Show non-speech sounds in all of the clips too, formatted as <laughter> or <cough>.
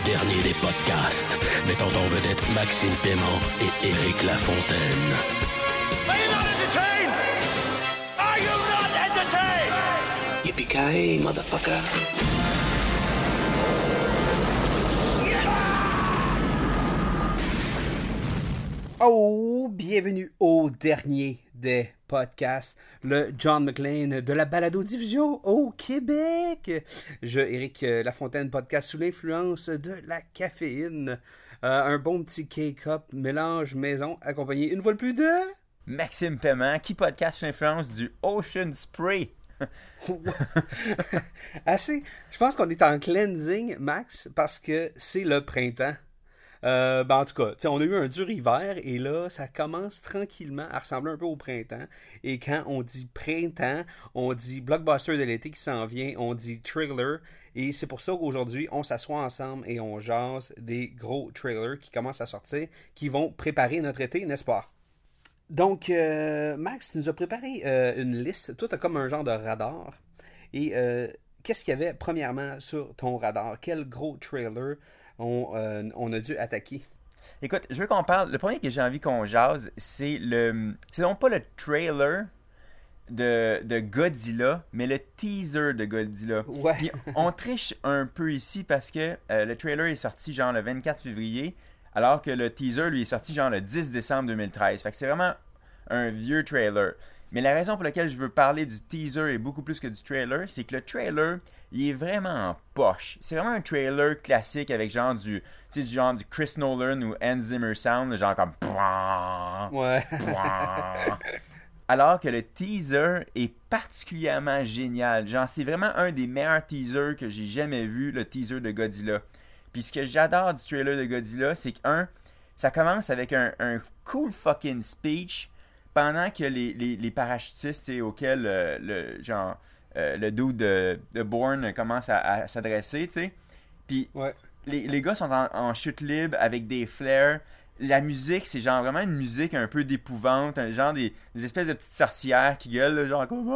Le dernier des podcasts, mettant en vedette Maxime Paiement et Éric Lafontaine. Are you not entertained? Are you not entertained? Yippee-ki-yay, motherfucker. Oh, bienvenue au dernier des podcasts, le John McLean de la balado-diffusion au Québec. Je, Éric Lafontaine, podcast sous l'influence de la caféine. Euh, un bon petit K-Cup mélange maison, accompagné une fois de plus de... Maxime Paiement, qui podcast sous l'influence du Ocean Spray. <laughs> Assez. Je pense qu'on est en cleansing, Max, parce que c'est le printemps. Euh, ben en tout cas, on a eu un dur hiver et là, ça commence tranquillement à ressembler un peu au printemps. Et quand on dit printemps, on dit blockbuster de l'été qui s'en vient, on dit trailer. Et c'est pour ça qu'aujourd'hui, on s'assoit ensemble et on jase des gros trailers qui commencent à sortir, qui vont préparer notre été, n'est-ce pas? Donc, euh, Max, tu nous as préparé euh, une liste. Toi, tu comme un genre de radar. Et qu'est-ce qu'il y avait premièrement sur ton radar? Quel gros trailer on, euh, on a dû attaquer? Écoute, je veux qu'on parle. Le premier que j'ai envie qu'on jase, c'est le. C'est non pas le trailer de, de Godzilla, mais le teaser de Godzilla. Ouais. Puis on triche un peu ici parce que euh, le trailer est sorti genre le 24 février, alors que le teaser lui est sorti genre le 10 décembre 2013. Fait que c'est vraiment un vieux trailer. Mais la raison pour laquelle je veux parler du teaser et beaucoup plus que du trailer, c'est que le trailer, il est vraiment en poche. C'est vraiment un trailer classique avec genre du, tu sais, du genre du Chris Nolan ou Hans Zimmer sound, genre comme <laughs> Ouais. <laughs> alors que le teaser est particulièrement génial. Genre, c'est vraiment un des meilleurs teasers que j'ai jamais vu, le teaser de Godzilla. Puis ce que j'adore du trailer de Godzilla, c'est que, un, ça commence avec un, un cool fucking speech pendant que les, les, les parachutistes, auxquels euh, le, genre, euh, le dude de, de Bourne commence à, à s'adresser, tu sais. Puis Ouais. les, les gars sont en, en chute libre avec des flares. La musique, c'est genre vraiment une musique un peu d'épouvante, un genre des, des espèces de petites sorcières qui gueulent, là, genre comme.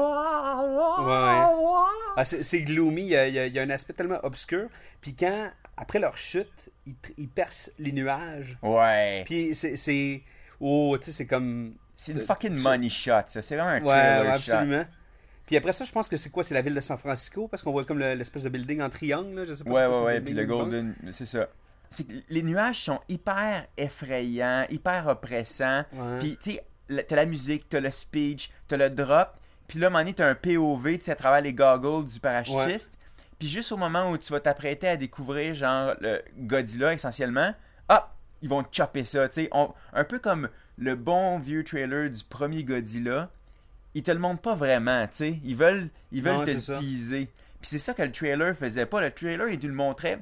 Ah, c'est gloomy, il y, a, il y un aspect tellement obscur. Puis quand, après leur chute, ils, ils percent les nuages. Ouais. Puis c'est. Oh, tu sais, c'est comme. C'est une fucking money shot, ça. C'est vraiment un Ouais, trailer ouais, shot. absolument. Puis après ça, je pense que c'est quoi? C'est la ville de San Francisco Parce qu'on voit comme le- l'espèce de building en triangle, là, je sais pas Ouais, ouais, ouais. Puis le. Golden, c'est ça. Les nuages sont hyper effrayants, hyper oppressants. Ouais. Puis, tu sais, t'as la musique, t'as le speech, t'as le drop. Puis là, donné, t'as un POV, tu sais, à travers les goggles du parachutiste. Puis juste au moment où tu vas t'apprêter à découvrir, genre, le Godzilla, essentiellement, ah, ils vont te chopper ça, tu sais. Un peu comme le bon vieux trailer du premier Godzilla. Ils te le montrent pas vraiment, tu sais. Ils veulent, ils veulent Non, te le teaser. Puis c'est ça que le trailer faisait pas. Le trailer, il te le montrait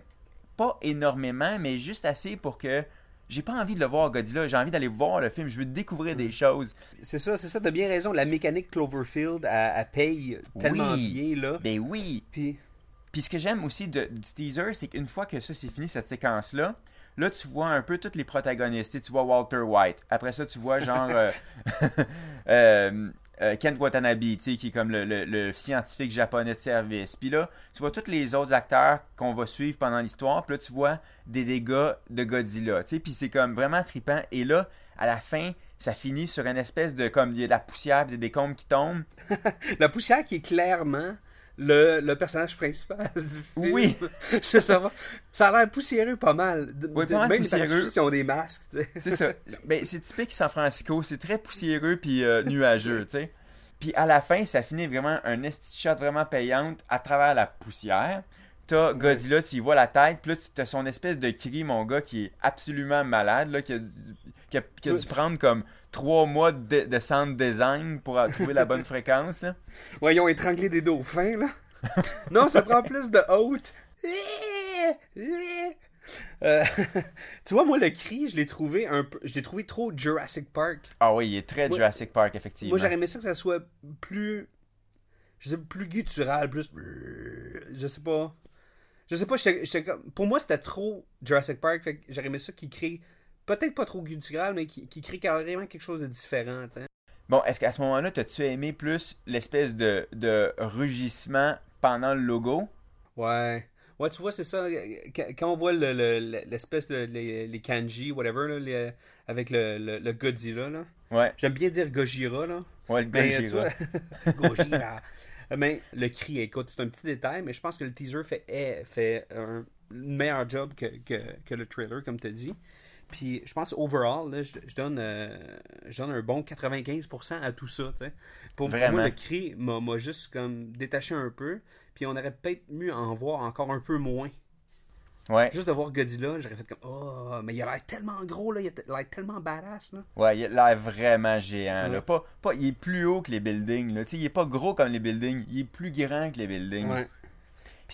pas énormément, mais juste assez pour que j'ai pas envie de le voir Godzilla, j'ai envie d'aller voir le film, je veux découvrir Mm. des choses. C'est ça, c'est ça, t'as bien raison. La mécanique Cloverfield, elle, elle paye tellement Oui. bien, là. Ben oui. Puis. Puis ce que j'aime aussi du teaser, c'est qu'une fois que ça c'est fini cette séquence là, tu vois un peu tous les protagonistes, Tu vois Walter White. Après ça tu vois genre euh, <laughs> euh, euh, Kent Watanabe, qui est comme le, scientifique japonais de service. Puis là, tu vois tous les autres acteurs qu'on va suivre pendant l'histoire. Puis là, tu vois des dégâts de Godzilla. Puis c'est comme vraiment trippant. Et là, à la fin, ça finit sur une espèce de comme il y a de la poussière, des décombres qui tombent. <laughs> La poussière qui est clairement le, le personnage principal <laughs> du film. Oui. <laughs> Je sais pas. Ça a l'air poussiéreux pas mal. Oui, de- pas mal Même poussiéreux. ils ont des masques. C'est ça. <laughs> Ben, c'est typique San Francisco. C'est très poussiéreux puis euh, nuageux, tu sais. Puis à la fin, ça finit vraiment un esti shot vraiment payante à travers la poussière. T'as Godzilla, tu y vois la tête, puis là, tu as son espèce de cri, mon gars, qui est absolument malade, là, qui a, qui a- qui a dû prendre comme trois mois de, de sound design pour trouver la bonne <laughs> fréquence, là. Ouais, ils ont étranglé des dauphins, là. <laughs> non, ça prend plus de haute. Euh, <laughs> tu vois, moi, le cri, je l'ai trouvé un peu. Je l'ai trouvé trop Jurassic Park. Ah oui, il est très Moi- Jurassic Park, effectivement. Moi, j'aurais aimé ça que ça soit plus. Je sais plus guttural, plus. Je sais pas. Je sais pas, j'étais. Pour moi, c'était trop Jurassic Park. Fait j'aurais aimé ça qui crée. Peut-être pas trop guttural, mais qui, qui crée carrément quelque chose de différent. Bon, est-ce qu'à ce moment-là, t'as-tu aimé plus l'espèce de, de rugissement pendant le logo? Ouais. Ouais, tu vois, c'est ça. Quand, on voit le- le- l'espèce de. Les, les kanji, whatever, là, les- avec le, Godzilla, là. Ouais, J'aime bien dire Gojira, là. ouais, le Mais, Gojira. tu vois, <laughs> Gojira. Mais le cri, écoute, c'est un petit détail, mais je pense que le teaser fait, fait un meilleur job que, que, que le trailer, comme tu dit. Puis je pense overall, là, je, je donne, euh, je donne un bon 95% à tout ça. tu sais. Pour, pour Vraiment. moi, le cri m'a juste comme détaché un peu. Puis on aurait peut-être mieux en voir encore un peu moins. Ouais, Juste de voir Godzilla, j'aurais fait comme Oh, mais il a l'air tellement gros, là, il a l'air tellement badass. Là. ouais, il a l'air vraiment géant. Là. Pas, pas, il est plus haut que les buildings. Là. Tu sais, il est pas gros comme les buildings, il est plus grand que les buildings. Ouais.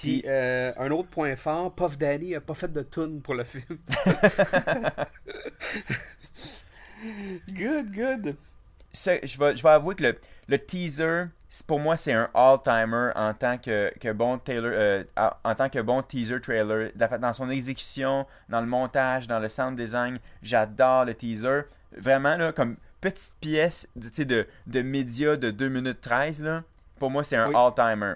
Puis euh, un autre point fort, Puff Daddy a pas fait de tune pour le film. <laughs> good, good. Je, vais, je vais avouer que le, le teaser, pour moi, c'est un all-timer en tant que, que bon Taylor, euh, en- tant que bon teaser trailer. Dans son exécution, dans le montage, dans le sound design, j'adore le teaser. Vraiment, là, comme petite pièce de, de, de média de 2 minutes 13, là, pour moi, c'est un Oui. all-timer.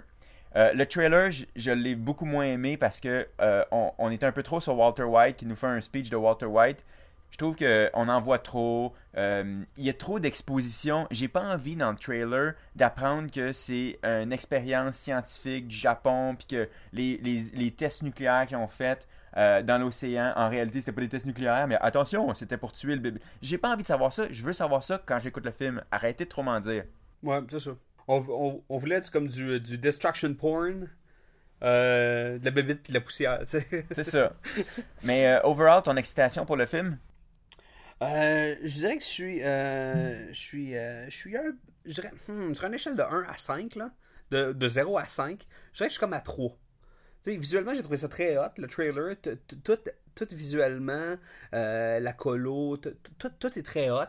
Euh, le trailer, je, l'ai beaucoup moins aimé parce que euh, on, on un peu trop sur Walter White, qui nous fait un speech de Walter White. Je trouve qu'on en voit trop. euh, Il y a trop d'exposition. J'ai pas envie dans le trailer d'apprendre que c'est une expérience scientifique du Japon, puis que les tests nucléaires qu'ils ont fait euh, dans l'océan, en réalité, c'était pas des tests nucléaires, mais attention, c'était pour tuer le bébé. J'ai pas envie de savoir ça. Je veux savoir ça quand j'écoute le film. Arrêtez de trop m'en dire. Ouais, c'est ça. On, on, on voulait du- comme du, du destruction porn, euh, de la bébite puis de la poussière, tu sais. <laughs> C'est ça. Mais euh, overall, ton excitation pour le film? Euh, je dirais que je suis. euh, je suis. euh, je suis un. Je dirais. hmm, sur une échelle de 1 à 5, là. De, de 0 à 5, je dirais que je suis comme à 3. Tu sais, visuellement, j'ai trouvé ça très hot, le trailer. Tout, tout visuellement, euh, la colo, tout, tout est très hot.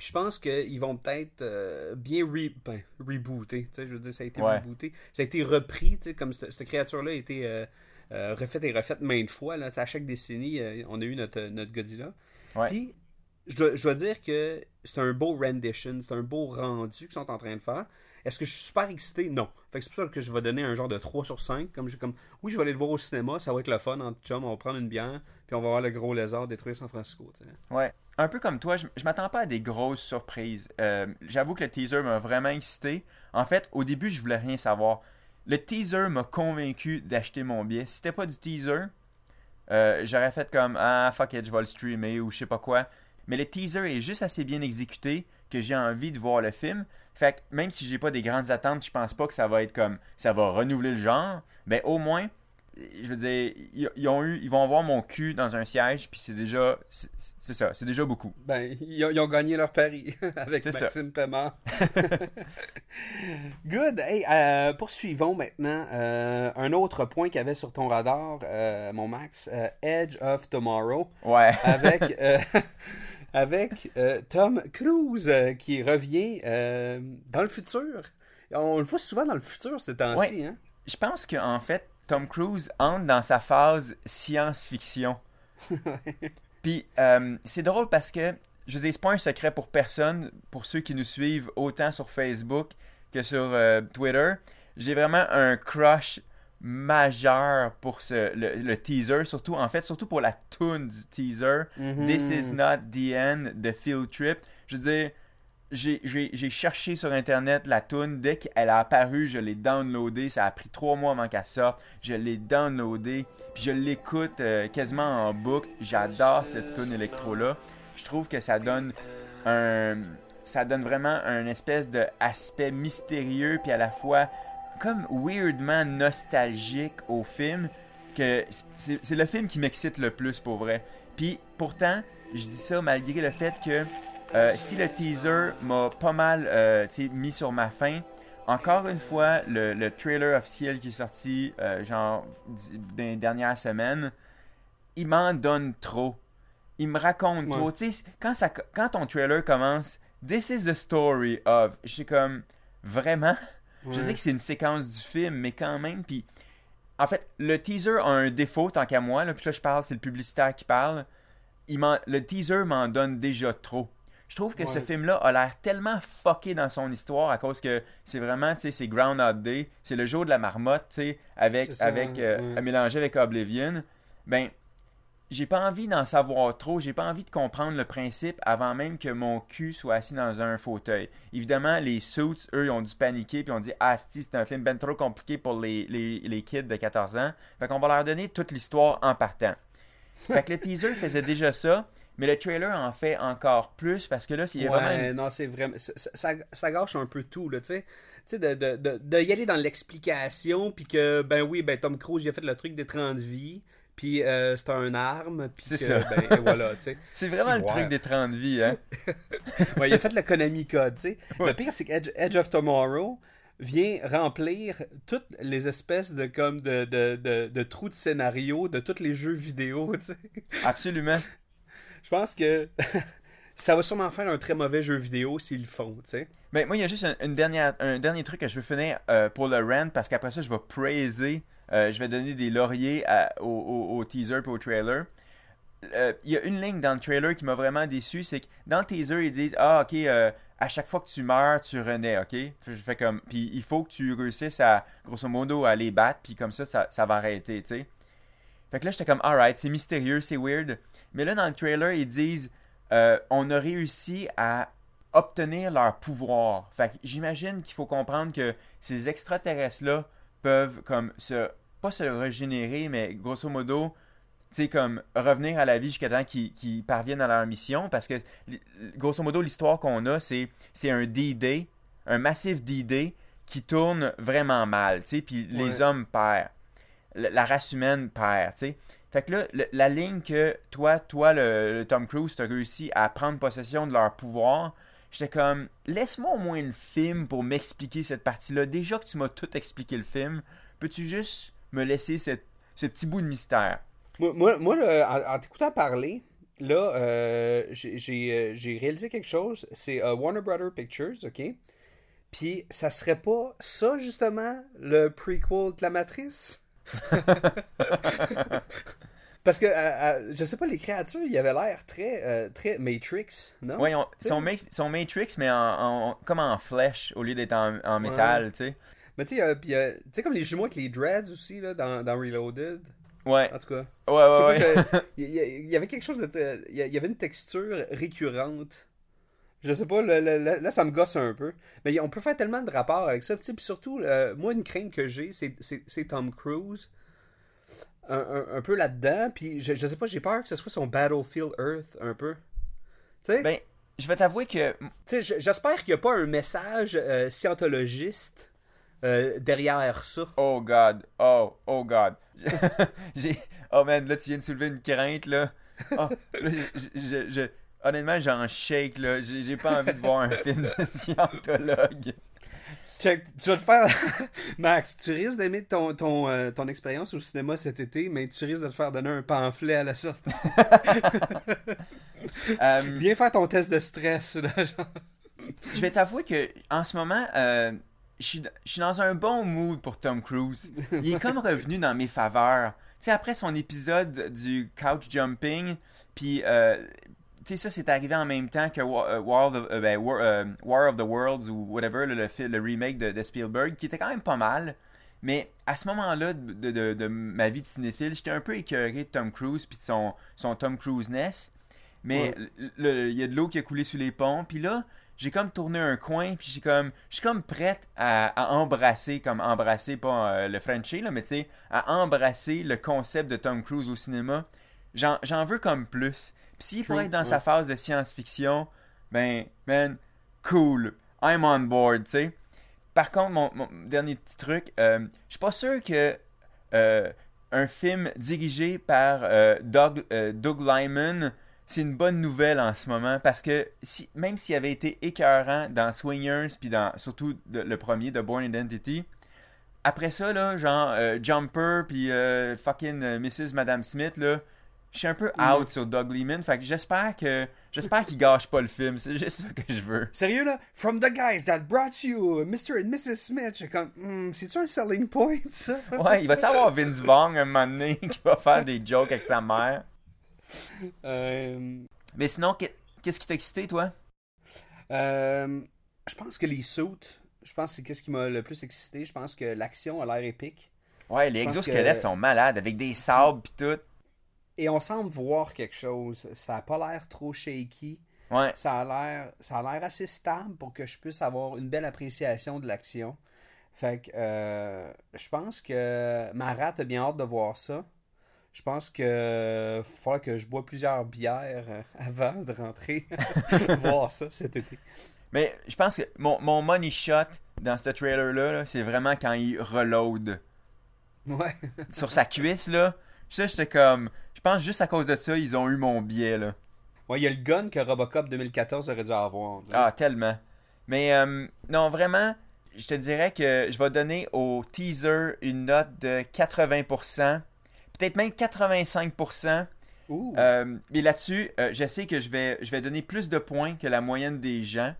Puis je pense qu'ils vont peut-être euh, bien re- ben, rebooter. Je veux dire, ça a été Ouais. rebooté. Ça a été repris, comme cette, créature-là a été euh, euh, refaite et refaite maintes fois. Là. À chaque décennie, on a eu notre, notre Godzilla. Ouais. Puis, je dois, je dois dire que c'est un beau rendition, c'est un beau rendu qu'ils sont en train de faire. Est-ce que je suis super excité? Non. Fait c'est pour ça que je vais donner un genre de 3 sur 5. Comme, j'ai comme, oui, je vais aller le voir au cinéma, ça va être le fun entre chum, on va prendre une bière, puis on va voir le gros lézard détruire San Francisco. tu sais. Ouais. Un peu comme toi, je, je m'attends pas à des grosses surprises. Euh, J'avoue que le teaser m'a vraiment excité. En fait, au début, je voulais rien savoir. Le teaser m'a convaincu d'acheter mon billet. Si c'était pas du teaser, euh, j'aurais fait comme Ah, fuck it, je vais le streamer ou je sais pas quoi. Mais le teaser est juste assez bien exécuté que j'ai envie de voir le film. Fait que même si j'ai pas des grandes attentes, je pense pas que ça va être comme ça va renouveler le genre. Ben au moins, je veux dire, ils, ils ont eu, ils vont avoir mon cul dans un siège, puis c'est déjà, c'est ça, c'est déjà beaucoup. Ben, ils ont, ils ont gagné leur pari <laughs> avec. Maxime Paiement. <laughs> Good. Hey, euh, poursuivons maintenant. Euh, un autre point qu'il y avait sur ton radar, euh, mon Max, Edge of Tomorrow, Ouais. <laughs> avec, avec Tom Cruise qui revient dans le futur. On le voit souvent dans le futur ces temps-ci. Ouais. Hein? Je pense qu'en fait, Tom Cruise entre dans sa phase science-fiction. <laughs> Puis euh, c'est drôle parce que, je veux dire, c'est pas un secret pour personne, pour ceux qui nous suivent autant sur Facebook que sur euh, Twitter. J'ai vraiment un crush majeur pour ce, le, le teaser, surtout, en fait, surtout pour la tune du teaser. This is not the end de Field Trip. Je veux dire, j'ai- cherché sur internet la tune dès qu'elle a apparu, je l'ai downloadée. Ça a pris trois mois avant qu'elle sorte. Je l'ai downloadée, puis je l'écoute euh, quasiment en boucle. J'adore cette tune électro là. Je trouve que ça donne un, ça donne vraiment un espèce de aspect mystérieux puis à la fois comme weirdement nostalgique au film que c'est le film qui m'excite le plus pour vrai. Puis pourtant, je dis ça malgré le fait que euh, si le teaser m'a pas mal euh, mis sur ma faim, encore une fois, le, le trailer officiel qui est sorti euh, genre dans les dernières semaines, il m'en donne trop. Il me raconte Ouais. trop. Tu sais, quand, ça, quand ton trailer commence, This is the story of. Je suis comme, vraiment? Je sais que c'est une séquence du film, mais quand même. Puis, en fait, le teaser a un défaut tant qu'à moi. Là, puis là, je parle, c'est le publicitaire qui parle. Il le teaser m'en donne déjà trop. Je trouve que ce film-là a l'air tellement fucké dans son histoire à cause que c'est vraiment, tu sais, c'est Groundhog Day, c'est le jour de la marmotte, tu sais, avec, ça, avec, euh, à mélanger avec Oblivion. Ben, j'ai pas envie d'en savoir trop, j'ai pas envie de comprendre le principe avant même que mon cul soit assis dans un fauteuil. Évidemment, les suits, eux, ils ont dû paniquer puis ont dit Ah, c'est un film ben trop compliqué pour les, les, les kids de 14 ans. Fait qu'on va leur donner toute l'histoire en partant. Fait que le teaser faisait déjà ça, mais le trailer en fait encore plus parce que là, a Ouais, vraiment non, c'est vraiment. Ça, ça, ça gâche un peu tout, là, tu sais. Tu sais, de, de, de, de y aller dans l'explication, puis que, ben oui, ben Tom Cruise, il a fait le truc des 30 vies, puis euh, c'est un arme, puis C'est ben, et voilà, tu sais. <laughs> C'est vraiment le truc des 30 vies, hein? <laughs> Ouais, il a fait le Konami Code, tu sais. Ouais. Le pire, c'est que Edge, Edge of Tomorrow vient remplir toutes les espèces de comme de, de, de, de trous de scénario de tous les jeux vidéo, tu sais. Absolument. Je pense que <laughs> ça va sûrement faire un très mauvais jeu vidéo s'ils le font, tu sais. Mais moi, il y a juste un, dernier truc que je veux finir euh, pour le rant parce qu'après ça, je vais praiser, euh, je vais donner des lauriers au, teaser et au trailer. Euh, Il y a une ligne dans le trailer qui m'a vraiment déçu, c'est que dans le teaser, ils disent Ah, ok, à chaque fois que tu meurs, tu renais, ok? Je fais comme. Puis il faut que tu réussisses à, grosso modo, à les battre, puis comme ça, ça, ça va arrêter, tu sais. Fait que là, j'étais comme, alright, c'est mystérieux, c'est weird. Mais là, dans le trailer, ils disent, euh, on a réussi à obtenir leur pouvoir. Fait j'imagine qu'il faut comprendre que ces extraterrestres-là peuvent, comme, se, pas se régénérer, mais grosso modo, tu sais, comme, revenir à la vie jusqu'à temps qu'ils parviennent à leur mission. Parce que, grosso modo, l'histoire qu'on a, c'est un D-Day, un massif D-Day qui tourne vraiment mal, tu sais, puis les hommes perdent la la race humaine perd, tu sais. Fait que là, la ligne que toi, toi, le, Tom Cruise, t'as réussi à prendre possession de leur pouvoir, j'étais comme, laisse-moi au moins le film pour m'expliquer cette partie-là. Déjà que tu m'as tout expliqué le film, peux-tu juste me laisser ce petit bout de mystère? Moi, moi, en, t'écoutant parler, là, euh, j'ai- euh, réalisé quelque chose. C'est euh, Warner Brother Pictures, OK? Puis, ça serait pas ça, justement, le prequel de la Matrice? <laughs> Parce que, je sais pas, les créatures, il avait l'air très, euh, très Matrix, non? On- son, son Matrix, mais en, en- comme en flèche au lieu d'être en, en métal, tu sais. Mais tu sais, comme les jumeaux avec les dreads aussi, là, dans, dans Reloaded. Ouais, En tout cas. ouais, ouais. Ouais. il y, y avait quelque chose de. y il y avait une texture récurrente. Je sais pas, le- le- le- là, ça me gosse un peu. Mais on peut faire tellement de rapports avec ça. Puis surtout, euh, moi, une crainte que j'ai, c'est- Tom Cruise. Un, un- un peu là-dedans. Puis je, je sais pas, j'ai peur que ce soit son Battlefield Earth, un peu. Tu sais, Ben, je vais t'avouer que Tu sais, j'espère qu'il n'y a pas un message euh, scientologiste euh, derrière ça. Oh God, oh, oh God. <laughs> J'ai, oh man, là tu viens de soulever une crainte là. Oh, là, je, je- je- honnêtement j'en shake là. J'ai, pas envie de voir un <laughs> film de scientologue. Check, tu vas te faire. <laughs> Max, tu risques d'aimer ton, ton, euh, ton expérience au cinéma cet été, mais tu risques de te faire donner un pamphlet à la sortie. <laughs> Euh, Viens faire ton test de stress, là, genre. je vais t'avouer que en ce moment, euh, je suis, je suis dans un bon mood pour Tom Cruise. Il est comme revenu dans mes faveurs. Tu sais, après son épisode du couch jumping, puis euh, sais, ça c'est arrivé en même temps que euh, War, of the, euh, ben, War, euh, War of the Worlds ou whatever, le, le, fi- le remake de, de Spielberg, qui était quand même pas mal. Mais à ce moment-là de, de- de ma vie de cinéphile, j'étais un peu écœuré de Tom Cruise puis de son, son Tom Cruise-ness. Mais il y a de l'eau qui a coulé sous les ponts. Puis là, j'ai comme tourné un coin, puis j'ai comme, je suis comme prête à, à embrasser, comme embrasser, pas euh, le Frenchie, là, mais tu sais, à embrasser le concept de Tom Cruise au cinéma. J'en j'en veux comme plus. S'il pourrait être dans ouais. sa phase de science-fiction, ben, man, cool, I'm on board, tu sais. Par contre, mon, mon dernier petit truc, euh, je suis pas sûr que euh, un film dirigé par euh, Doug, euh, Doug Lyman, c'est une bonne nouvelle en ce moment parce que si, même s'il avait été écœurant dans Swingers, puis dans surtout de- le premier de Born Identity, après ça, là, genre Jumper, puis fucking Mrs. Madame Smith, là, je suis un peu out sur Doug Liman. Fait que j'espère que j'espère qu'il gâche pas le film. C'est juste ça que je veux. Sérieux là? From the guys that brought you Mr. and Mrs. Smith. Comme, hmm, c'est-tu un selling point <laughs> ça? Ouais, il va-tu avoir Vince Vaughn un moment donné qui va faire des jokes avec sa mère? Euh, Mais sinon, qu'est- qu'est-ce qui t'a excité, toi? euh, je pense que les suits, je pense que c'est qu'est-ce qui m'a le plus excité. Je pense que l'action a l'air épique. Ouais, les exosquelettes que- sont malades avec des sabres pis tout. Et on semble voir quelque chose. Ça a pas l'air trop shaky. Ouais. Ça a l'air ça a l'air assez stable pour que je puisse avoir une belle appréciation de l'action. Fait que euh, je pense que Marat a bien hâte de voir ça. Je pense que faut que je bois plusieurs bières euh, avant de rentrer <laughs> voir ça cet été. Mais je pense que mon, mon money shot dans ce trailer-là, là, c'est vraiment quand il reload Ouais. sur sa cuisse, là. Ça, j'étais comme. Je pense juste à cause de ça, ils ont eu mon billet, là. Ouais, il y a le gun que Robocop 2014 aurait dû avoir. Ah, tellement. Mais euh, non, vraiment, je te dirais que je vais donner au teaser une note de 80%, peut-être même 85%. Ouh. Euh, mais là-dessus, euh, je sais que je vais, je vais donner plus de points que la moyenne des gens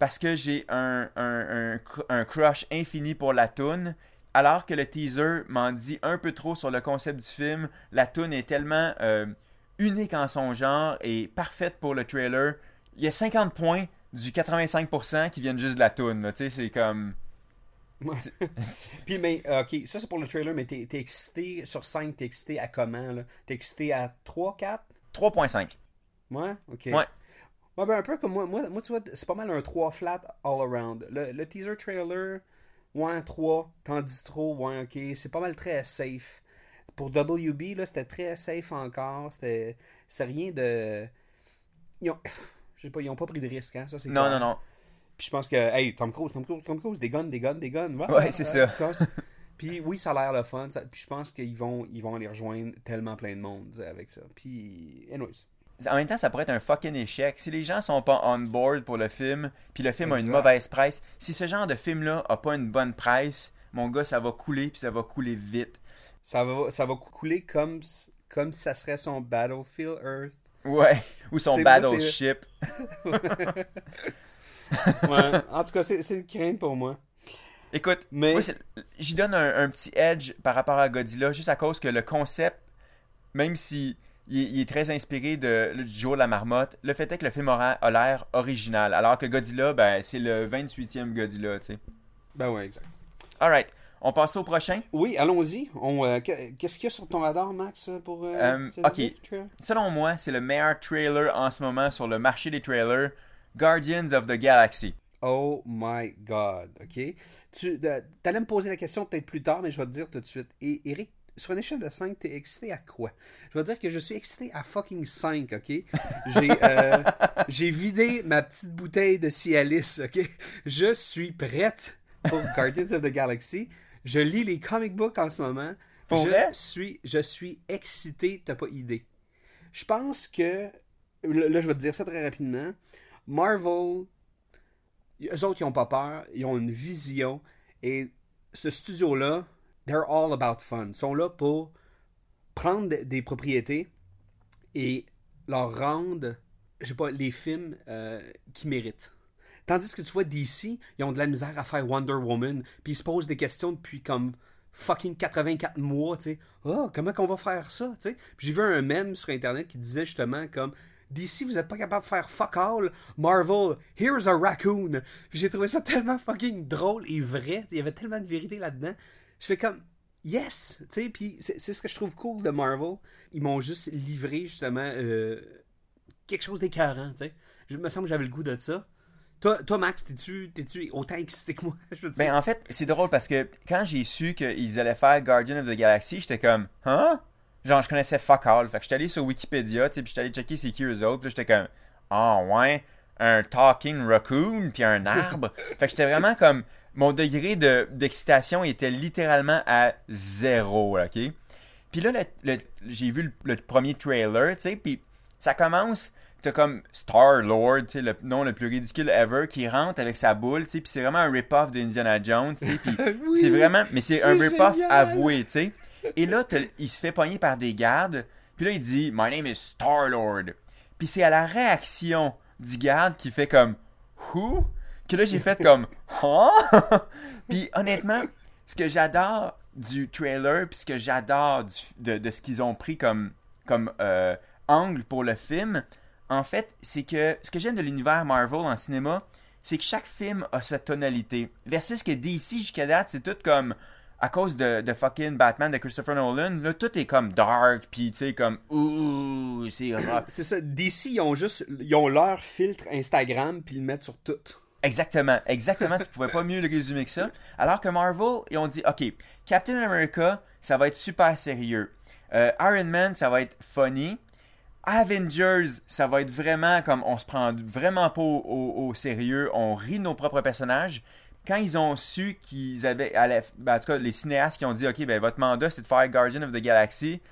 parce que j'ai un, un, un, un crush infini pour la toune. Alors que le teaser m'en dit un peu trop sur le concept du film, la toune est tellement euh, unique en son genre et parfaite pour le trailer. Il y a 50 points du 85% qui viennent juste de la toune. là. Tu sais, c'est comme. <laughs> Puis, mais, euh, ok, ça c'est pour le trailer, mais t'es t'es excité sur 5, t'es excité à comment là? T'es excité à 3, 4 3.5. Ouais, ok. Ouais. Ouais, ben un peu comme moi. Moi, moi tu vois, c'est pas mal un 3 flat all around. Le, le teaser trailer, ouais, 3, t'en dis trop, ouais, ok. C'est pas mal très safe. Pour WB, là, c'était très safe encore. C'était rien de. Ils ont. Je sais pas, ils ont pas pris de risque, hein, ça c'est Non, clair. non, non. Puis je pense que, hey, Tom Cruise, Tom Cruise, Tom Cruise, des guns, des guns, des guns. Ouais, c'est ça. <laughs> Cause- Puis oui, ça a l'air le fun. ça- Puis je pense qu'ils vont, ils vont aller rejoindre tellement plein de monde avec ça. Puis, anyways. En même temps, ça pourrait être un fucking échec. Si les gens sont pas on board pour le film, puis le film a une mauvaise presse, si ce genre de film-là a pas une bonne presse, mon gars, ça va couler, puis ça va couler vite. Ça va, ça va couler comme, comme si ça serait son Battlefield Earth. Ouais. Ou son battleship. <laughs> Ouais. en tout cas, c'est une crainte pour moi. Écoute, Mais- j'y donne un, un petit edge par rapport à Godzilla, juste à cause que le concept, même si il est, il est très inspiré de, le- du jour de la marmotte, le fait est que le film aura- a l'air original, alors que Godzilla, ben, c'est le 28e Godzilla, tu sais. Ben ouais, exact. Alright, on passe au prochain. Oui, allons-y. On, euh, que- Qu'est-ce qu'il y a sur ton radar, Max, pour... euh, cet ok. Selon moi, c'est le meilleur trailer en ce moment sur le marché des trailers, Guardians of the Galaxy. Oh my God, ok? Tu allais me poser la question peut-être plus tard, mais je vais te dire tout de suite. Et Eric, sur une échelle de 5, t'es excité à quoi? Je vais dire que je suis excité à fucking 5, ok? J'ai euh, <laughs> j'ai vidé ma petite bouteille de Cialis, ok? Je suis prête pour Guardians of the Galaxy. Je lis les comic books en ce moment. Pour je vrai? suis, je suis excité, t'as pas idée. Je pense que, là, là, je vais te dire ça très rapidement. Marvel, eux autres, ils ont pas peur, ils ont une vision, et ce studio-là, they're all about fun. Ils sont là pour prendre des- propriétés et leur rendre, je sais pas, les films euh, qu'ils méritent. Tandis que tu vois DC, ils ont de la misère à faire Wonder Woman, puis ils se posent des questions depuis comme fucking 84 mois, tu sais. Ah, comment qu'on va faire ça, tu sais. J'ai vu un mème sur internet qui disait justement comme DC, vous êtes pas capable de faire fuck all. Marvel, here's a raccoon. J'ai trouvé ça tellement fucking drôle et vrai. Il y avait tellement de vérité là-dedans. Je fais comme yes, tu sais. Puis c'est ce que je trouve cool de Marvel. Ils m'ont juste livré justement euh, quelque chose d'écœurant, tu sais. Je me semble que j'avais le goût de ça. Toi, toi Max, t'es-tu autant excité que moi? <laughs> Je veux dire? Ben, en fait, c'est drôle parce que quand j'ai su qu'ils allaient faire Guardian of the Galaxy, j'étais comme, hein? Genre, je connaissais fuck all. Fait que j'étais allé sur Wikipédia, tu sais, puis j'étais allé checker c'est qui eux autres. Puis j'étais comme, ah ouais, un talking raccoon, puis un arbre. <laughs> fait que j'étais vraiment comme, mon degré de- d'excitation était littéralement à zéro, ok? Puis là, j'ai vu le, le premier trailer, tu sais, puis ça commence, t'as comme Star-Lord, tu sais, le nom le plus ridicule ever, qui rentre avec sa boule, tu sais, puis c'est vraiment un rip-off d'Indiana Jones, tu sais, puis <laughs> c'est vraiment, mais c'est un rip-off avoué, tu sais. Et là, il se fait pogner par des gardes, Puis là, il dit My name is Star-Lord. Puis c'est à la réaction du garde qui fait comme Who? Que là, j'ai fait comme Huh <laughs> Puis honnêtement, ce que j'adore du trailer, puis ce que j'adore de, de ce qu'ils ont pris comme, comme euh, angle pour le film, en fait, c'est que ce que j'aime de l'univers Marvel en cinéma, c'est que chaque film a sa tonalité. Versus que DC jusqu'à date, c'est tout comme à cause de, de fucking Batman de Christopher Nolan, là tout est comme dark, puis tu sais comme ouh, c'est rough. C'est ça. DC, ils ont juste. Ils ont leur filtre Instagram, puis ils le mettent sur tout. Exactement, exactement. tu <laughs> pouvais pas mieux le résumer que ça. Alors que Marvel, ils ont dit, OK, Captain America, ça va être super sérieux. Euh, Iron Man, ça va être funny. Avengers, ça va être vraiment comme on se prend vraiment pas au, au- au sérieux, on rit nos propres personnages. Quand ils ont su qu'ils avaient, à la- ben, en tout cas les cinéastes qui ont dit, ok, ben votre mandat c'est de faire Guardian of the Galaxy,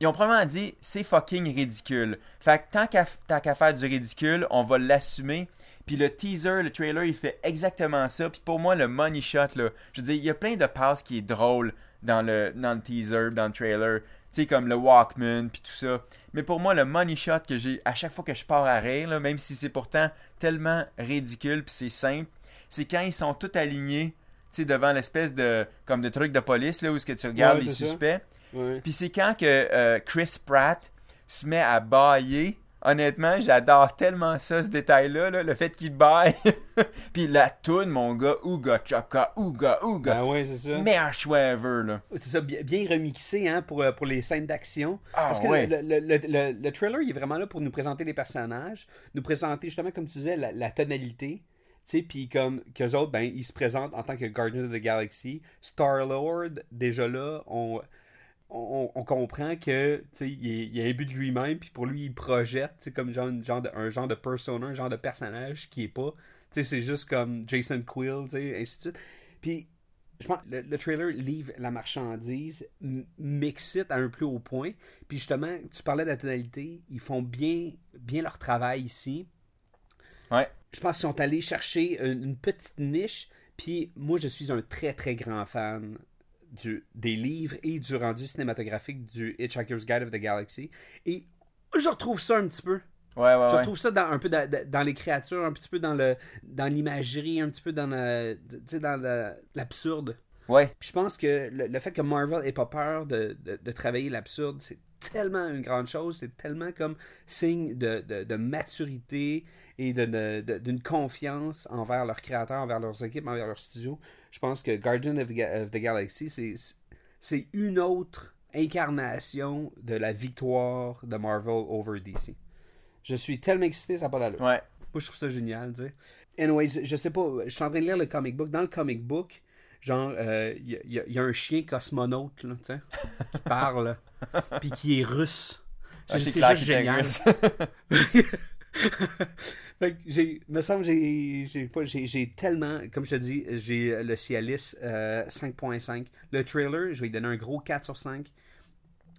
ils ont probablement dit, c'est fucking ridicule. Fait que tant qu'à tant qu'à faire du ridicule, on va l'assumer. Puis le teaser, le trailer, il fait exactement ça. Puis pour moi, le money shot, là, je veux dire, il y a plein de passes qui est drôle dans le, dans le teaser, dans le trailer. Tu sais, comme le Walkman, puis tout ça. Mais pour moi, le money shot que j'ai à chaque fois que je pars à rire, là, même si c'est pourtant tellement ridicule, puis c'est simple, c'est quand ils sont tous alignés, tu sais, devant l'espèce de, comme de truc de police, là, où ce que tu regardes Ouais, les suspects. Ouais. Puis c'est quand que euh, Chris Pratt se met à bailler. Honnêtement, j'adore tellement ça, ce détail-là, là, le fait qu'il baille. <laughs> Puis la toune, mon gars, Ouga Chaka, Ouga, Ouga. Ben ouais, c'est ça. Meilleur choix ever, là. C'est ça, bien, bien remixé hein, pour, euh, pour les scènes d'action. Ah, Parce que ouais. le, le- le- le- le trailer, il est vraiment là pour nous présenter les personnages, nous présenter justement, comme tu disais, la, la tonalité. Tu sais, puis comme qu'eux autres, ben, ils se présentent en tant que Guardians of the Galaxy. Star-Lord, déjà là, on, on, on comprend que, il, est- il a un but de lui-même, puis pour lui, il projette, comme genre, une- genre de, un genre de persona, un genre de personnage qui est pas. C'est juste comme Jason Quill, sais, ainsi de suite. Puis je pense le, le trailer livre la marchandise, m'excite à un plus haut point. Puis justement, tu parlais de la tonalité, ils font bien, bien leur travail ici. Ouais. Je pense qu'ils sont allés chercher une, une petite niche. Puis moi, je suis un très très grand fan du, des livres et du rendu cinématographique du Hitchhiker's Guide of the Galaxy. Et je retrouve ça un petit peu. Ouais, ouais, Je ouais. retrouve ça dans, un peu dans, les créatures, un petit peu dans le dans l'imagerie, un petit peu dans, le- tu sais, dans le- l'absurde. Ouais. Puis je pense que le, le fait que Marvel ait pas peur de, de- de travailler l'absurde, c'est tellement une grande chose, c'est tellement comme signe de, de- maturité et de- de- de- d'une confiance envers leurs créateurs, envers leurs équipes, envers leurs studios. Je pense que Guardian of the, Ga- of the Galaxy, c'est, une autre incarnation de la victoire de Marvel over DC. Je suis tellement excité, ça n'a pas d'allure. Ouais. Moi, je trouve ça génial, tu sais. Anyways, je sais pas, je suis en train de lire le comic book. Dans le comic book, genre, euh, il y, a- il y a- il y a un chien cosmonaute, là, tu sais, qui parle, <laughs> puis qui est russe. C'est Ah, c'est clair juste génial. <laughs> fait que j'ai, me semble, j'ai, j'ai pas, j'ai, j'ai tellement, comme je te dis, j'ai le Cialis euh, 5.5. Le trailer, je vais lui donner un gros 4 sur 5.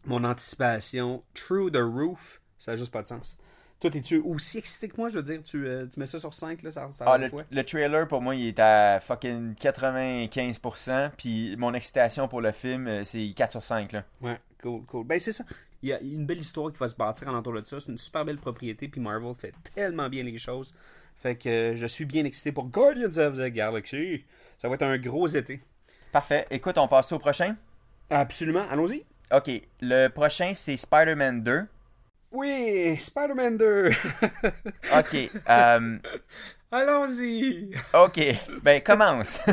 Mon anticipation, True the Roof, ça n'a juste pas de sens. Toi, es-tu aussi excité que moi? Je veux dire, tu, euh, tu mets ça sur 5, là, ça, ça Ah, le, le trailer, pour moi, il est à fucking 95%. Puis mon excitation pour le film, euh, c'est 4 sur 5, là. Ouais, cool, cool. Ben, c'est ça. Il y a une belle histoire qui va se bâtir en entour de ça. C'est une super belle propriété, puis Marvel fait tellement bien les choses. Fait que euh, je suis bien excité pour Guardians of the Galaxy. Ça va être un gros été. Parfait. Écoute, on passe au prochain. Absolument, allons-y. Ok, le prochain, c'est Spider-Man 2. Oui, Spider-Man 2. <laughs> Ok, euh, <laughs> allons-y. ok, ben commence. <laughs>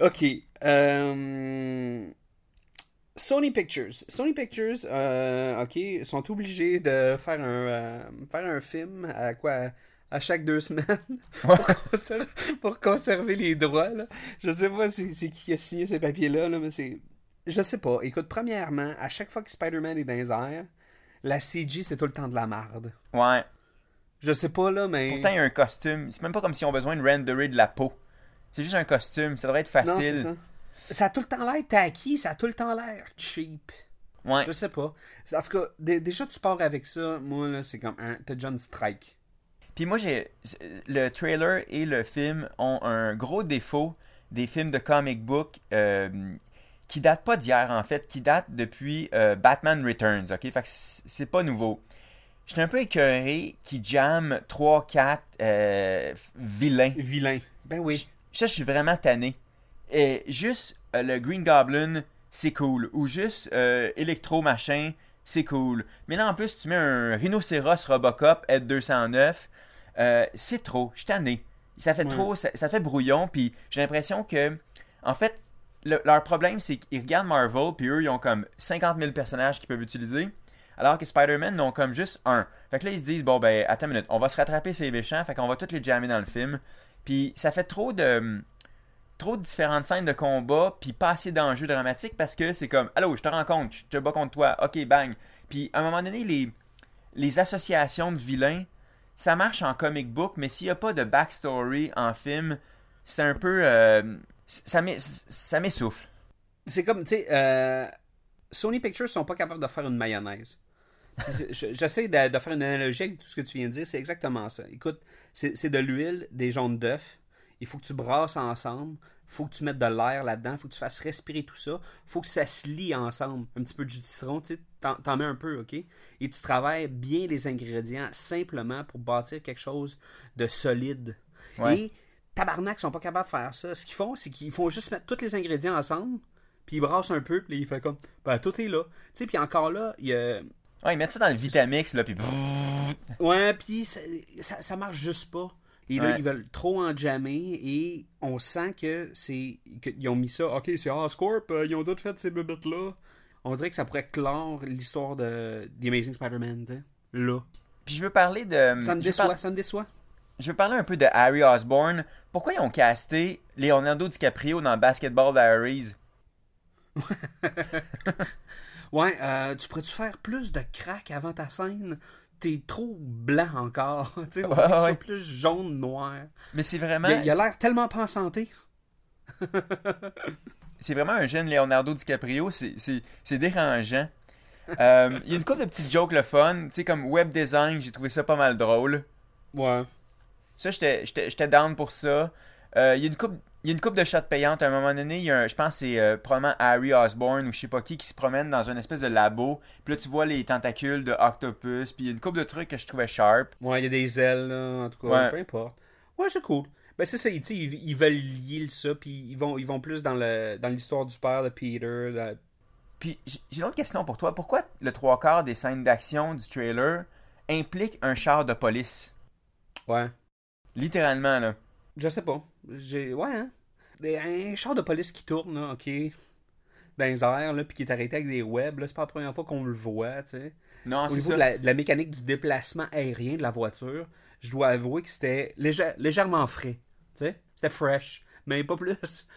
Ok. euh, Sony Pictures. Sony Pictures, euh, ok, sont obligés de faire un, euh, faire un film à quoi? À chaque deux semaines <laughs> pour, conserver, pour conserver les droits. Là. Je sais pas c'est c'est qui a signé ces papiers-là, là, mais c'est. Je sais pas. Écoute, premièrement, à chaque fois que Spider-Man est dans les airs, la CG, c'est tout le temps de la marde. Ouais. Je sais pas, là, mais. Pourtant, il y a un costume. C'est même pas comme si on a besoin de renderer de la peau. C'est juste un costume. Ça devrait être facile. Ça. A tout le temps l'air tacky, ça a tout le temps l'air cheap. Ouais. Je sais pas. En tout cas, dé- déjà, tu pars avec ça. Moi, là, c'est comme un. T'as John Strike. Puis moi, j'ai le trailer et le film ont un gros défaut des films de comic book euh, qui date pas d'hier en fait, qui date depuis euh, Batman Returns, ok? Fait que c'est pas nouveau. J'étais un peu écœuré qui jamme 3-4 euh, vilains. Vilain. Ben oui. Ça, je suis vraiment tanné. Et juste euh, le Green Goblin, c'est cool. Ou juste euh, Electro machin, c'est cool. Mais là, en plus, tu mets un Rhinocéros Robocop Ed209, euh, c'est trop. Je suis tanné. Ça fait Ouais. trop, ça, ça fait brouillon. Puis j'ai l'impression que, en fait, le- leur problème, c'est qu'ils regardent Marvel, puis eux, ils ont comme 50 000 personnages qu'ils peuvent utiliser. Alors que Spider-Man n'ont comme juste un. Fait que là, ils se disent, bon, ben, attends une minute, on va se rattraper ces méchants, fait qu'on va tous les jammer dans le film. Puis ça fait trop de. Trop de différentes scènes de combat, puis pas assez d'enjeux dramatiques parce que c'est comme, allô, je te rencontre, je te bats contre toi, ok, bang. Puis à un moment donné, les, associations de vilains, ça marche en comic book, mais s'il n'y a pas de backstory en film, c'est un peu. euh, ça m'essouffle. C'est comme, tu sais, euh, Sony Pictures sont pas capables de faire une mayonnaise. J'essaie de, de faire une analogie avec tout ce que tu viens de dire, c'est exactement ça. Écoute, c'est c'est de l'huile, des jaunes d'œufs, il faut que tu brasses ensemble, il faut que tu mettes de l'air là-dedans, il faut que tu fasses respirer tout ça, il faut que ça se lie ensemble. Un petit peu de jus de citron, tu sais, t'en mets un peu, ok? Et tu travailles bien les ingrédients simplement pour bâtir quelque chose de solide. Ouais. Et tabarnak sont pas capables de faire ça. Ce qu'ils font, c'est qu'ils font juste mettre tous les ingrédients ensemble, puis ils brassent un peu, puis il fait comme, ben tout est là. Tu sais, puis encore là, il y a... Ouais, ils mettent ça dans le Vitamix, là, puis. Ouais, puis ça, ça, ça marche juste pas. Et là, Ouais. ils veulent trop en jammer et on sent que c'est qu'ils ont mis ça. Ok, c'est Oscorp, euh, ils ont d'autres fait ces bébêtes là. On dirait que ça pourrait clore l'histoire de The Amazing Spider-Man. Là. Puis je veux parler de. Ça me déçoit, par- ça me déçoit. Je veux parler un peu de Harry Osborn. Pourquoi ils ont casté Leonardo DiCaprio dans Basketball Diaries? <laughs> Ouais, euh, tu pourrais-tu faire plus de crack avant ta scène? T'es trop blanc encore. <laughs> tu sais, Ouais, ouais. plus jaune, noir. Mais c'est vraiment. Il a- il a l'air tellement pas en santé. <laughs> c'est vraiment un jeune Leonardo DiCaprio, c'est, dérangeant. <laughs> Euh, Il y a une couple de petites jokes le fun, tu sais, comme web design, j'ai trouvé ça pas mal drôle. Ouais. Ça, j'étais, down pour ça. Euh, Il y a une coupe. Il y a une coupe de shots payantes à un moment donné. Il y a un- je pense que c'est euh, probablement Harry Osborn ou je sais pas qui qui se promène dans une espèce de labo. Puis là, tu vois les tentacules de Octopus. Puis il y a une coupe de trucs que je trouvais sharp. Ouais, il y a des ailes, là, en tout cas, Ouais. peu importe. Ouais, c'est cool. Ben, c'est ça, ils, ils veulent lier ça, puis ils vont, ils vont plus dans le dans l'histoire du père de Peter. Puis j'ai une autre question pour toi. Pourquoi le trois quarts des scènes d'action du trailer impliquent un char de police? Ouais. Littéralement, là. Je sais pas. J'ai. Ouais, hein. Un char de police qui tourne, là, ok. Dans les airs, là, puis qui est arrêté avec des webs, là, c'est pas la première fois qu'on le voit, tu sais. Non, Au c'est niveau ça. de la, de la mécanique du déplacement aérien de la voiture, je dois avouer que c'était légère- légèrement frais. Tu sais, c'était fresh, mais pas plus.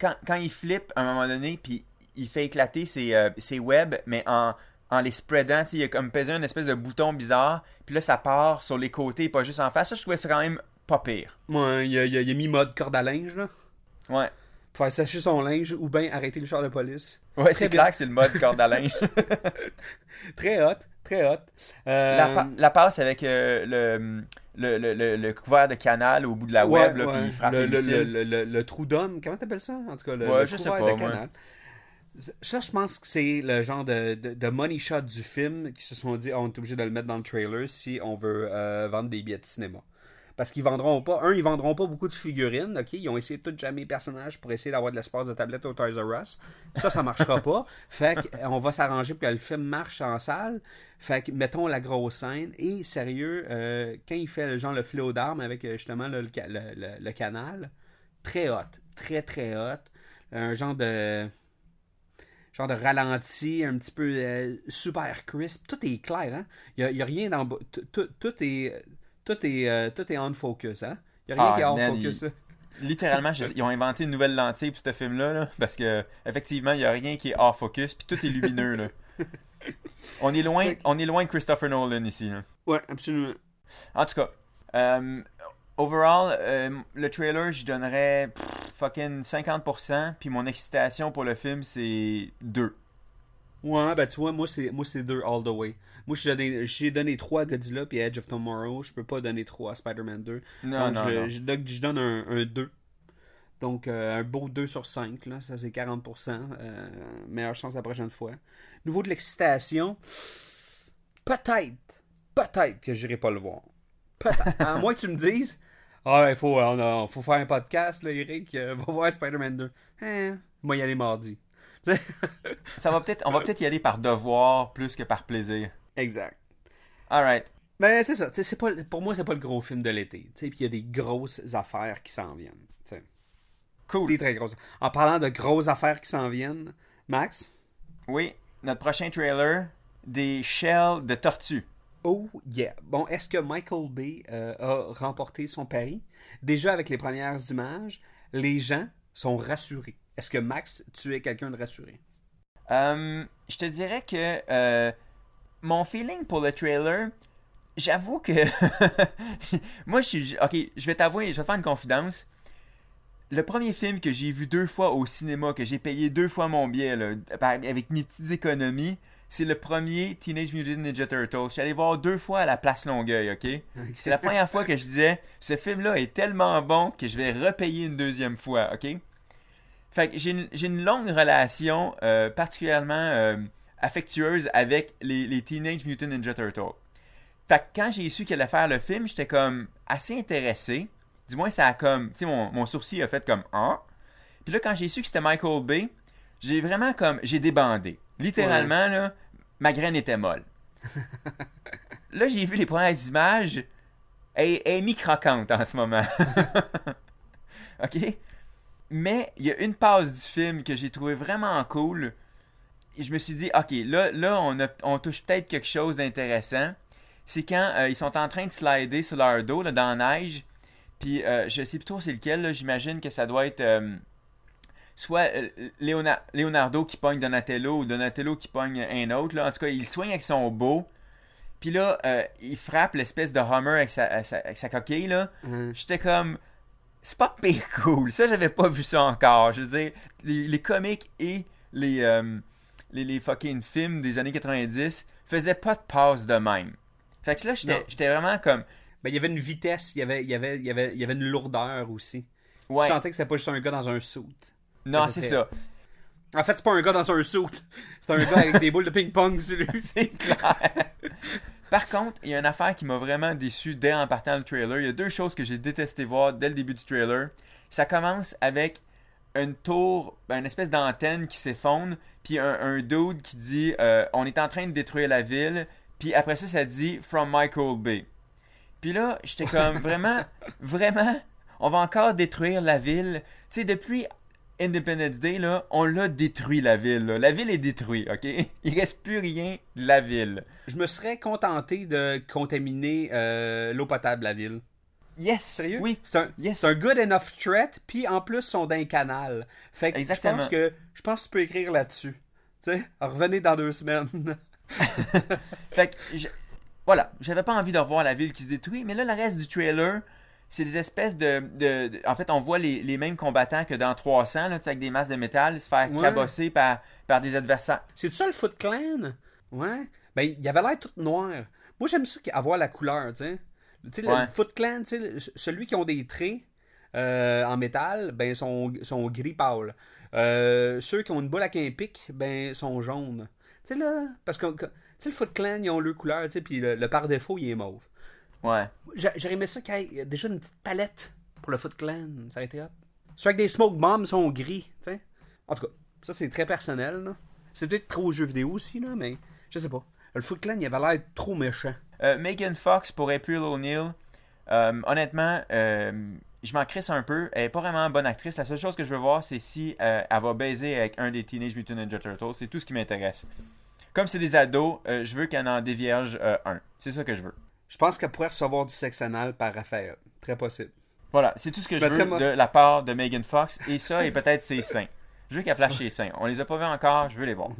quand, quand il flippe à un moment donné, puis il fait éclater ses, euh, ses webs, mais en, en les spreadant, tu sais, il a comme pesé un espèce de bouton bizarre, puis là, ça part sur les côtés, pas juste en face. Ça, je trouvais ça quand même pas pire. Il a, il a- il a mis mode corde à linge, là, Ouais. pour faire sécher son linge ou bien arrêter le char de police. Ouais, c'est clair que c'est le mode corde à <laughs> linge. Très hot, très hot. Euh, la, pa- la passe avec euh, le, le, le, le- couvert de canal au bout de la ouais, web, là, ouais, puis il frappe le, trou d'homme, comment t'appelles ça En tout cas, le, Ouais, sais couvert pas, de canal. Ça, je pense que c'est le genre de, de, de money shot du film qui se sont dit on est obligé de le mettre dans le trailer si on veut euh, vendre des billets de cinéma. Parce qu'ils vendront pas, un, ils vendront pas beaucoup de figurines, ok? Ils ont essayé de tout jamais les personnages pour essayer d'avoir de l'espace de tablette au Toys R Us. Ça, ça marchera <laughs> pas. Fait qu'on va s'arranger pour que le film marche en salle. Fait que mettons la grosse scène. Et sérieux, euh, quand il fait le genre le flot d'armes avec euh, justement le, ca- le- le- le canal, très hot. Très très hot. Un genre de genre de ralenti, un petit peu euh, super crisp. Tout est clair, hein? Il n'y a, rien dans... Tout est... Tout est, euh, tout est on focus, hein? Il n'y a rien Ah, qui est man, focus. il- là. Littéralement, je- ils ont inventé une nouvelle lentille pour ce film-là, là, parce que effectivement, il n'y a rien qui est hors focus, puis tout est lumineux. Là. <laughs> On est loin, on est loin de Christopher Nolan ici. Là. Ouais, absolument. En tout cas, euh, overall, euh, le trailer, je donnerais pff, fucking 50%, puis mon excitation pour le film, c'est 2. Ouais, ben tu vois, moi c'est moi c'est deux all the way. Moi j'ai donné, j'ai donné 3 à Godzilla puis Edge of Tomorrow. Je peux pas donner 3 à Spider-Man 2. Non, Donc, non, je, non. Je, donc, je donne un, un 2. Donc, euh, un beau 2 sur 5, là, ça c'est 40%. Euh, meilleure chance la prochaine fois. Niveau de l'excitation, peut-être, peut-être que j'irai pas le voir. Peut-être. à moins que tu me dises, ah, il faut, on a- faut faire un podcast, là, Eric, euh, va voir Spider-Man 2. Hein, moi y aller mardi. <laughs> Ça va peut-être, on va peut-être y aller par devoir plus que par plaisir. exact. Alright. Ben, c'est ça. C'est pas, pour moi, c'est pas le gros film de l'été. Puis il y a des grosses affaires qui s'en viennent. Cool. Des très grosses. En parlant de grosses affaires qui s'en viennent, Max, Oui, notre prochain trailer, des shells de tortue. Oh yeah. Bon, est-ce que Michael Bay euh, a remporté son pari? Déjà avec les premières images, les gens sont rassurés. Est-ce que Max, tu es quelqu'un de rassuré? Euh, je te dirais que euh, mon feeling pour le trailer, j'avoue que <laughs> moi je suis ok, je vais t'avouer, je vais te faire une confidence. Le premier film que j'ai vu deux fois au cinéma, que j'ai payé deux fois mon billet là, avec mes petites économies, c'est le premier Teenage Mutant Ninja Turtles. Je suis allé voir deux fois à la place Longueuil, ok? C'est la première fois que je disais, ce film-là est tellement bon que je vais repayer une deuxième fois, ok? Fait que j'ai une, une longue relation euh, particulièrement euh, affectueuse avec les, les Teenage Mutant Ninja Turtles. Fait que quand j'ai su qu'elle allait faire le film, j'étais comme assez intéressé. Du moins, ça a comme, tu sais, mon, mon sourcil a fait comme ah. Puis là, quand j'ai su que c'était Michael Bay, j'ai vraiment comme, j'ai débandé. Littéralement, là, ma graine était molle. là, j'ai vu les premières images. Elle est mi-croquante en ce moment. <laughs> OK? Mais il y a une passe du film que j'ai trouvé vraiment cool. Et je me suis dit, OK, là, là on, a- on touche peut-être quelque chose d'intéressant. C'est quand euh, ils sont en train de slider sur leur dos là, dans la neige. Puis euh, je sais plus trop c'est lequel. là. J'imagine que ça doit être euh, soit Léona- Leonardo qui pogne Donatello ou Donatello qui pogne un autre. Là. En tout cas, il soigne avec son beau. Puis là, euh, il frappe l'espèce de Hummer avec sa, avec sa- avec sa coquille. là. Hein? J'étais comme. C'est pas pire <laughs> cool. Ça, j'avais pas vu ça encore. Je veux dire, les, les comics et les, euh, les, les fucking films des années 90 faisaient pas de passe de même. Fait que là, j'étais vraiment comme. Ben, il y avait une vitesse, il y avait, il y avait, il y avait, il y avait une lourdeur aussi. Ouais. Tu sentais que c'était pas juste un gars dans un suit. Non, c'est ça. En fait, c'est pas un gars dans un suit. <laughs> C'est un gars avec des boules de ping-pong sur lui. <laughs> C'est clair. Par contre, il y a une affaire qui m'a vraiment déçu dès en partant le trailer. Il y a deux choses que j'ai détesté voir dès le début du trailer. Ça commence avec une tour, ben, une espèce d'antenne qui s'effondre, puis un, un dude qui dit euh, On est en train de détruire la ville, puis après ça, ça dit From Michael Bay. Puis là, j'étais comme <laughs> vraiment, vraiment, on va encore détruire la ville. Tu sais, depuis Independence Day, là, on l'a détruit la ville. là. La ville est détruite, ok? <laughs> Il reste plus rien de la ville. Je me serais contenté de contaminer euh, l'eau potable de la ville. Yes! Sérieux? Oui. C'est un, Yes. un good enough threat, puis en plus, ils sont d'un canal. Fait que Exactement. je pense que je pense que tu peux écrire là-dessus. Tu sais, revenez dans deux semaines. <laughs> <laughs> Fait que, je- voilà, j'avais pas envie de revoir la ville qui se détruit, mais là, le reste du trailer, c'est des espèces de, de- de- En fait, on voit les, les mêmes combattants que dans 300, là, avec des masses de métal, se faire Ouais. cabosser par, par des adversaires. C'est ça le Foot Clan? Ouais. Ben, il avait l'air tout noir. Moi, j'aime ça avoir la couleur, tu sais. Tu sais, Ouais. le Foot Clan, tu sais, celui qui ont des traits euh, en métal, ben, sont, sont gris pâle. Euh, ceux qui ont une boule avec un pic, ben, sont jaunes. Tu sais, là, parce que, que- tu sais, le Foot Clan, ils ont leur couleur, tu sais, puis le, le par défaut, il est mauve. Ouais. J'a- J'aurais aimé ça qu'il y ait déjà une petite palette pour le Foot Clan. Ça aurait été hot. Ceux avec des smoke bombs sont gris, tu sais. En tout cas, ça c'est très personnel, là. C'est peut-être trop aux jeux vidéo aussi, là, mais je sais pas. Le Foot Clan, il avait l'air trop méchant. Euh, Megan Fox pour April O'Neil, euh, honnêtement, euh, je m'en crisse un peu. Elle est pas vraiment une bonne actrice. La seule chose que je veux voir, c'est si euh, elle va baiser avec un des Teenage Mutant Ninja Turtles. C'est tout ce qui m'intéresse. Comme c'est des ados, je veux qu'elle en dévierge un. C'est ça que je veux. Je pense qu'elle pourrait recevoir du sexe anal par Raphaël. Très possible. Voilà, c'est tout ce que Je je, veux de la part de Megan Fox. Et ça, et peut-être ses seins. Je veux qu'elle flash ses seins. On les a pas vus encore, je veux les voir.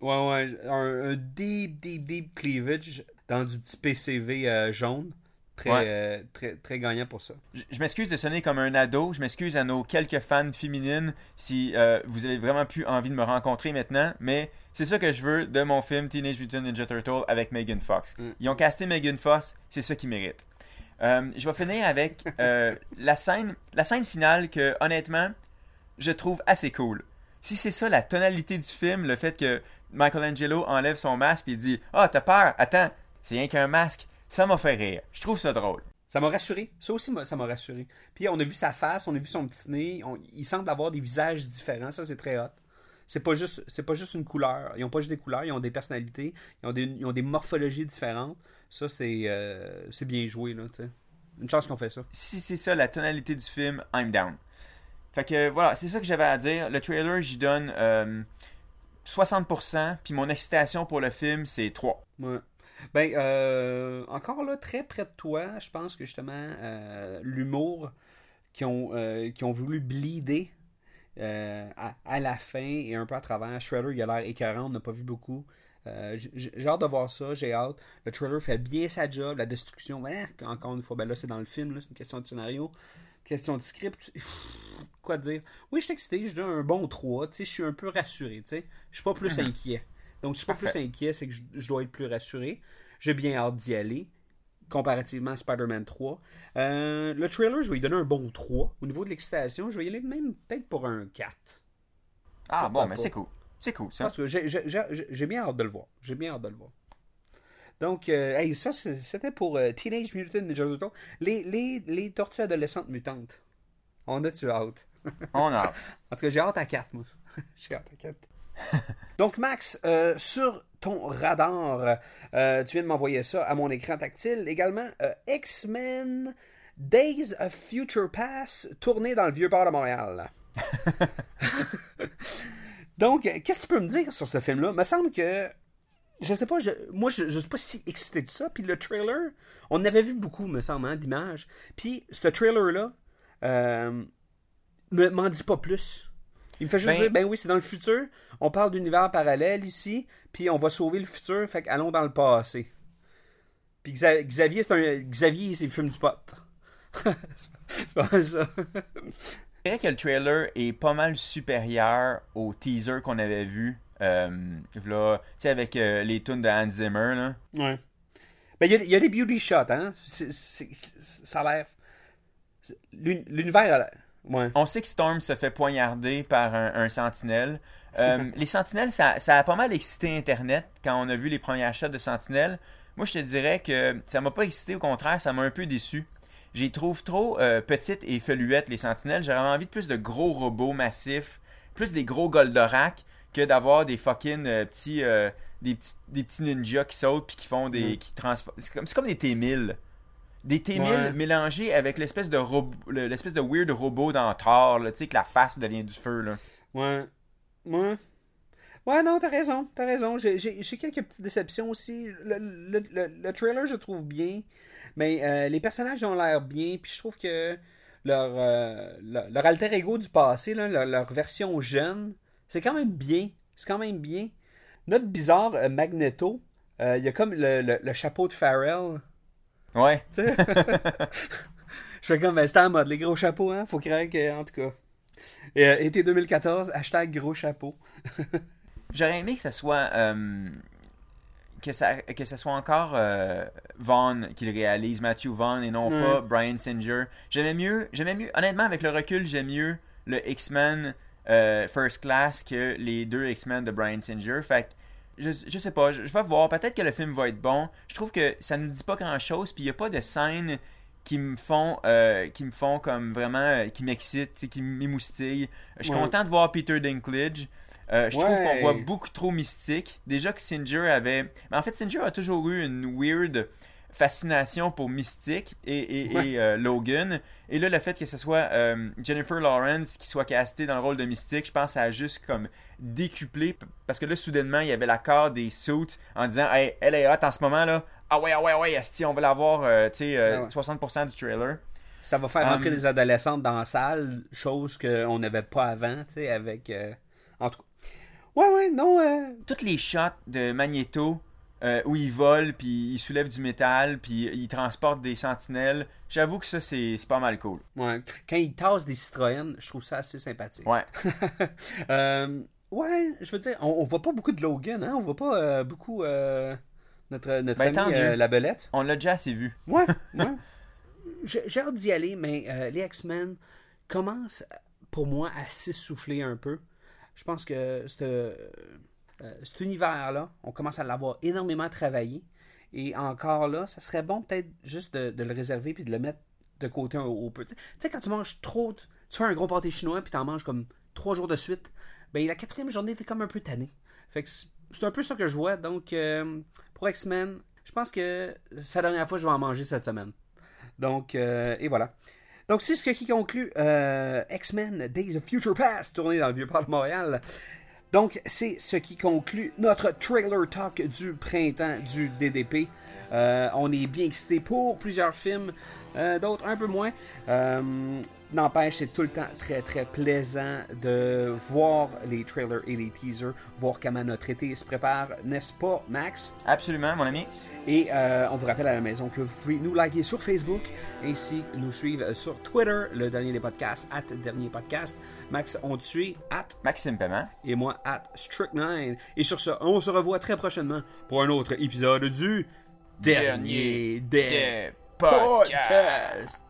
Ouais, ouais. Un, un deep, deep, deep cleavage dans du petit PCV euh, jaune. Très, Ouais. euh, très, très gagnant pour ça. Je, je m'excuse de sonner comme un ado. Je m'excuse à nos quelques fans féminines si euh, vous avez vraiment plus envie de me rencontrer maintenant. Mais c'est ça que je veux de mon film Teenage Mutant Ninja Turtle avec Megan Fox. Mm. Ils ont casté Megan Fox, c'est ça qu'ils méritent. Euh, je vais finir avec <laughs> la scène la scène finale que honnêtement je trouve assez cool. Si c'est ça la tonalité du film, le fait que Michelangelo enlève son masque et dit Ah, t'as peur? Attends, c'est rien qu'un masque. Ça m'a fait rire. Je trouve ça drôle. Ça m'a rassuré. Ça aussi, ça m'a rassuré. Puis on a vu sa face, on a vu son petit nez. il semble avoir des visages différents. Ça, c'est très hot. C'est pas juste, c'est pas juste une couleur. Ils ont pas juste des couleurs, ils ont des personnalités, ils ont des, ils ont des morphologies différentes. Ça, c'est, euh, c'est bien joué là. T'sais. Une chance qu'on fait ça. Si c'est ça la tonalité du film, I'm down. Fait que voilà, c'est ça que j'avais à dire. Le trailer, j'y donne euh, 60%, puis mon excitation pour le film, c'est 3. Ouais. Ben, euh, encore là, très près de toi, je pense que justement, euh, l'humour qui ont, euh, qui ont voulu bleeder à, à, la fin et un peu à travers. Shredder, il a l'air écœurant, on n'a pas vu beaucoup. j'ai hâte de voir ça, j'ai hâte. Le trailer fait bien sa job, la destruction, hein, encore une fois, ben là c'est dans le film, c'est une question de scénario, question de script. Quoi dire Oui, je suis excité, je donne un bon 3, je suis un peu rassuré, je suis pas plus mhm. inquiet. Donc, je suis pas plus inquiet, c'est que je, dois être plus rassuré. J'ai bien hâte d'y aller, comparativement à Spider-Man 3. Euh, le trailer, je vais lui donner un bon 3. Au niveau de l'excitation, je vais y aller même peut-être pour un 4. Ah bon, mais c'est cool. C'est cool, ça. Parce que j'ai bien hâte de le voir. J'ai bien hâte de le voir. Donc, euh, ça, c'était pour euh, Teenage Mutant Ninja Turtles. Les, les, les tortues adolescentes mutantes. On a-tu hâte? On a <laughs> En tout cas, j'ai hâte à 4, moi. <laughs> j'ai hâte à 4. Donc, Max, euh, sur ton radar, euh, tu viens de m'envoyer ça à mon écran tactile. Également, euh, X-Men Days of Future Pass, tourné dans le vieux port de Montréal. <laughs> Donc, qu'est-ce que tu peux me dire sur ce film-là? Il me semble que. Je sais pas, moi je, je suis pas si excité de ça. Puis le trailer, on avait vu beaucoup, me semble, hein, d'images. Puis ce trailer-là, m'en dit pas plus. Il me fait juste ben- dire, ben oui, c'est dans le futur. On parle d'univers parallèle ici, puis on va sauver le futur, fait allons dans le passé. Puis Xavier, c'est un. Xavier, c'est le film du pot. <laughs> c'est pas mal ça. Je dirais que le trailer est pas mal supérieur au teaser qu'on avait vu. Euh, là, tu sais, avec euh, les tunes de Hans Zimmer, là. Ouais. Ben, il y, a des beauty shots, hein. ça a l'air. L'univers on sait que Storm se fait poignarder par un, sentinelle. Euh, <laughs> les sentinelles, ça, a pas mal excité Internet quand on a vu les premiers shots de sentinelles. Moi, je te dirais que ça m'a pas excité, au contraire, ça m'a un peu déçu. J'y trouve trop euh, petites et feluettes, les sentinelles. J'aurais envie de plus de gros robots massifs, plus des gros Goldorak que d'avoir des fucking euh, petits, des petits, des petits ninjas qui sautent puis qui font des. Mm. qui transforment. C'est comme, comme des T-1000. Des T-1000 mélangés avec l'espèce de l'espèce de weird robot dans Thor, tu sais, que la face devient du feu, là. Ouais. Ouais. Ouais, non, t'as raison, t'as raison. J'ai quelques petites déceptions aussi. Le, trailer, je trouve bien, mais euh, les personnages ont l'air bien, puis je trouve que leur, euh, leur, alter ego du passé, leur, version jeune, c'est quand même bien. C'est quand même bien. Notre bizarre euh, Magneto, il y a comme le, chapeau de Pharrell Ouais. Tu sais? <laughs> je fais comme, ben, c'était en mode, les gros chapeaux, hein? Faut craindre que, en tout cas. Et, euh, été 2014, hashtag gros chapeau. <laughs> J'aurais aimé que ça soit. Euh, que, ça, que ça soit encore euh, Vaughn qui le réalise, Matthew Vaughn, et non pas Brian Singer. J'aimais mieux, j'aimais mieux, honnêtement, avec le recul, j'aime mieux le X-Men First Class que les deux X-Men de Brian Singer. Fait que je, je sais pas, je, vais voir. Peut-être que le film va être bon. Je trouve que ça nous dit pas grand-chose, puis il y a pas de scènes qui me font euh, qui me font comme vraiment euh, qui m'excitent, qui m'émoustillent. Je suis content de voir Peter Dinklage. Euh, je trouve qu'on voit beaucoup trop mystique. Déjà que Singer avait. Mais en fait, Singer a toujours eu une weird fascination pour Mystique et, et, Logan. Et là, le fait que ce soit Jennifer Lawrence qui soit castée dans le rôle de Mystique, je pense a juste comme décuplé parce que là, soudainement, il y avait l'accord des suits en disant Hey, elle est hot en ce moment là. Ah ouais, ah ouais, ah ouais, on va l'avoir, euh, tu sais, 60% euh, du trailer. Ça va faire rentrer um, des adolescentes dans la salle, chose qu'on n'avait pas avant, tu sais, avec. Euh, en tout cas. Ouais, ouais, non. Toutes les shots de Magneto où il vole, puis il soulève du métal, puis il transporte des sentinelles, j'avoue que ça, c'est pas mal cool. Ouais. Quand il tasse des Citroën, je trouve ça assez sympathique. Ouais. <laughs> Ouais, je veux dire, on, voit pas beaucoup de Logan, hein? On voit pas euh, beaucoup euh, notre, notre ben, ami euh, la belette. On l'a déjà assez vu. Ouais, <laughs> ouais. J'ai hâte d'y aller, mais les X-Men commencent pour moi, à s'essouffler un peu. Je pense que ce- cet univers-là, on commence à l'avoir énormément travaillé. Et encore là, ça serait bon peut-être juste de, de le réserver puis de le mettre de côté un- au peu. Tu sais, quand tu manges trop, tu fais un gros pâté chinois puis t'en manges comme trois jours de suite, ben la quatrième journée, t'es comme un peu tanné. Fait que c'est un peu ça que je vois. Donc, euh, pour X-Men, je pense que c'est la dernière fois que je vais en manger cette semaine. Donc, euh, et voilà. Donc, c'est ce qui conclut euh, X-Men Days of Future Past, tourné dans le Vieux-Port de Montréal. Donc, c'est ce qui conclut notre trailer talk du printemps du DDP. Euh, on est bien excité pour plusieurs films, d'autres un peu moins. N'empêche, c'est tout le temps très très plaisant de voir les trailers et les teasers, voir comment notre été se prépare, n'est-ce pas, Max? Absolument, mon ami. Et euh, on vous rappelle à la maison que vous pouvez nous liker sur Facebook, ainsi nous suivre sur Twitter, le dernier des podcasts, at dernier podcast. Max, on te suit, at? Maxime Paiement. et moi, at Strict9. Et sur ce, on se revoit très prochainement pour un autre épisode du Dernier, des des podcasts. podcasts.